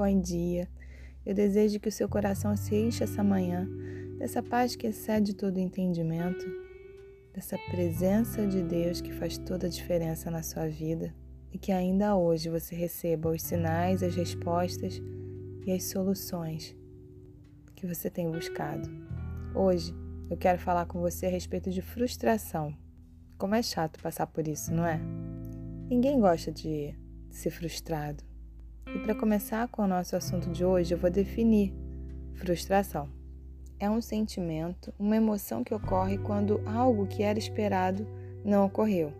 bom dia. Eu desejo que o seu coração se encha essa manhã dessa paz que excede todo entendimento, dessa presença de Deus que faz toda a diferença na sua vida e que ainda hoje você receba os sinais, as respostas e as soluções que você tem buscado. Hoje eu quero falar com você a respeito de frustração. Como é chato passar por isso, não é? Ninguém gosta de ser frustrado. E para começar com o nosso assunto de hoje, eu vou definir frustração. É um sentimento, uma emoção que ocorre quando algo que era esperado não ocorreu.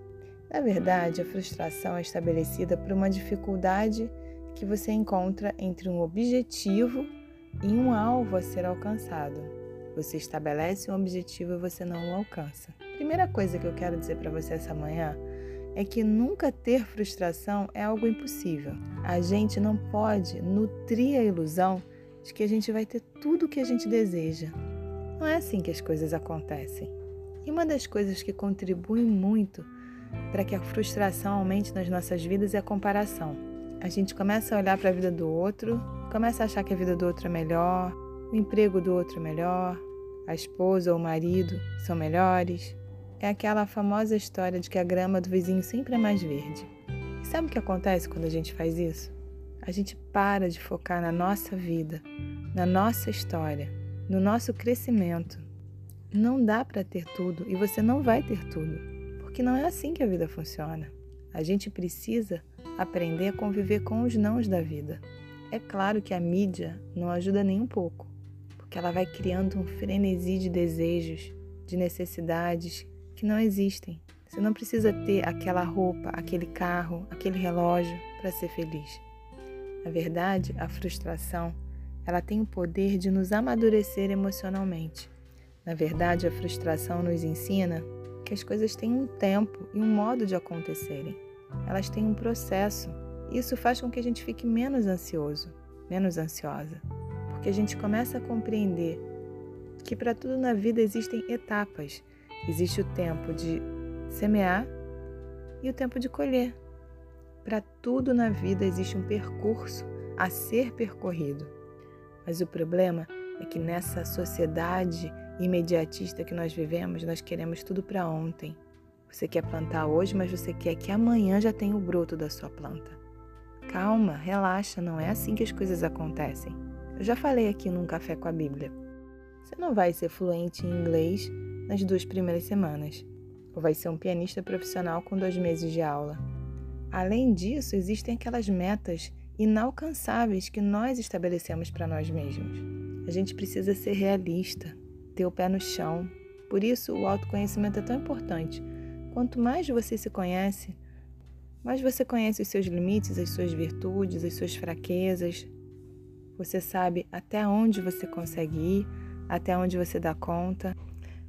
Na verdade, a frustração é estabelecida por uma dificuldade que você encontra entre um objetivo e um alvo a ser alcançado. Você estabelece um objetivo e você não o alcança. Primeira coisa que eu quero dizer para você essa manhã é que nunca ter frustração é algo impossível. A gente não pode nutrir a ilusão de que a gente vai ter tudo o que a gente deseja. Não é assim que as coisas acontecem. E uma das coisas que contribui muito para que a frustração aumente nas nossas vidas é a comparação. A gente começa a olhar para a vida do outro, começa a achar que a vida do outro é melhor, o emprego do outro é melhor, a esposa ou o marido são melhores, é aquela famosa história de que a grama do vizinho sempre é mais verde. E sabe o que acontece quando a gente faz isso? A gente para de focar na nossa vida, na nossa história, no nosso crescimento. Não dá para ter tudo e você não vai ter tudo, porque não é assim que a vida funciona. A gente precisa aprender a conviver com os nãos da vida. É claro que a mídia não ajuda nem um pouco, porque ela vai criando um frenesi de desejos, de necessidades que não existem. Você não precisa ter aquela roupa, aquele carro, aquele relógio para ser feliz. Na verdade, a frustração, ela tem o poder de nos amadurecer emocionalmente. Na verdade, a frustração nos ensina que as coisas têm um tempo e um modo de acontecerem. Elas têm um processo. Isso faz com que a gente fique menos ansioso, menos ansiosa, porque a gente começa a compreender que para tudo na vida existem etapas Existe o tempo de semear e o tempo de colher. Para tudo na vida existe um percurso a ser percorrido. Mas o problema é que nessa sociedade imediatista que nós vivemos, nós queremos tudo para ontem. Você quer plantar hoje, mas você quer que amanhã já tenha o broto da sua planta. Calma, relaxa, não é assim que as coisas acontecem. Eu já falei aqui num café com a Bíblia. Você não vai ser fluente em inglês nas duas primeiras semanas, ou vai ser um pianista profissional com dois meses de aula. Além disso, existem aquelas metas inalcançáveis que nós estabelecemos para nós mesmos. A gente precisa ser realista, ter o pé no chão. Por isso, o autoconhecimento é tão importante. Quanto mais você se conhece, mais você conhece os seus limites, as suas virtudes, as suas fraquezas. Você sabe até onde você consegue ir, até onde você dá conta.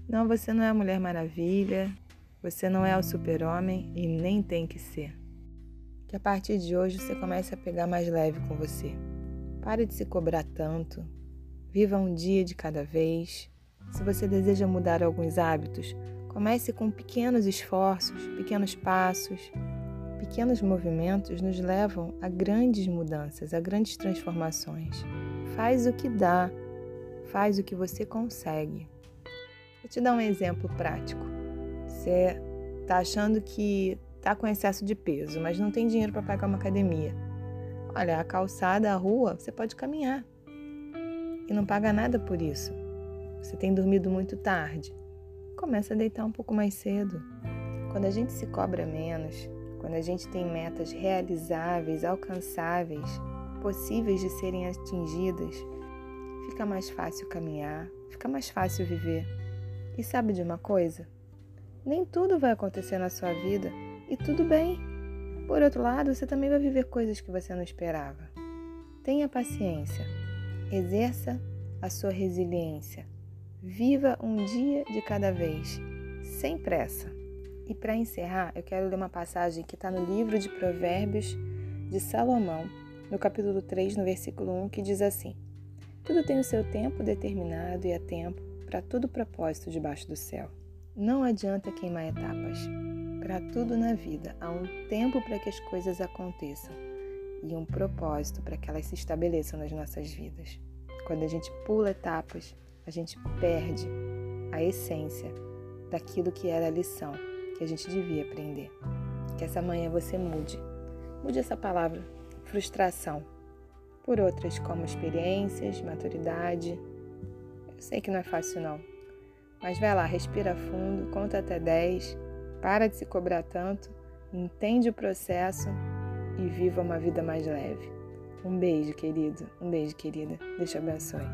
Não, você não é a Mulher Maravilha, você não é o super-homem e nem tem que ser. Que a partir de hoje você comece a pegar mais leve com você. Pare de se cobrar tanto. Viva um dia de cada vez. Se você deseja mudar alguns hábitos, comece com pequenos esforços, pequenos passos. Pequenos movimentos nos levam a grandes mudanças, a grandes transformações. Faz o que dá, faz o que você consegue. Te dar um exemplo prático. Você está achando que está com excesso de peso, mas não tem dinheiro para pagar uma academia. Olha, a calçada, a rua, você pode caminhar e não paga nada por isso. Você tem dormido muito tarde. Começa a deitar um pouco mais cedo. Quando a gente se cobra menos, quando a gente tem metas realizáveis, alcançáveis, possíveis de serem atingidas, fica mais fácil caminhar, fica mais fácil viver. E sabe de uma coisa? Nem tudo vai acontecer na sua vida e tudo bem. Por outro lado, você também vai viver coisas que você não esperava. Tenha paciência. Exerça a sua resiliência. Viva um dia de cada vez, sem pressa. E para encerrar, eu quero ler uma passagem que está no livro de Provérbios de Salomão, no capítulo 3, no versículo 1, que diz assim: Tudo tem o seu tempo determinado e a tempo para todo propósito debaixo do céu. Não adianta queimar etapas. Para tudo na vida há um tempo para que as coisas aconteçam. e um propósito para que elas se estabeleçam nas nossas vidas. Quando a gente pula etapas, a gente perde a essência daquilo que era a lição que a gente devia aprender. Que essa manhã você mude. Mude essa palavra, frustração, por outras como experiências, maturidade. Sei que não é fácil não, mas vai lá, respira fundo, conta até 10, para de se cobrar tanto, entende o processo e viva uma vida mais leve. Um beijo, querido. Um beijo, querida. Deus te abençoe.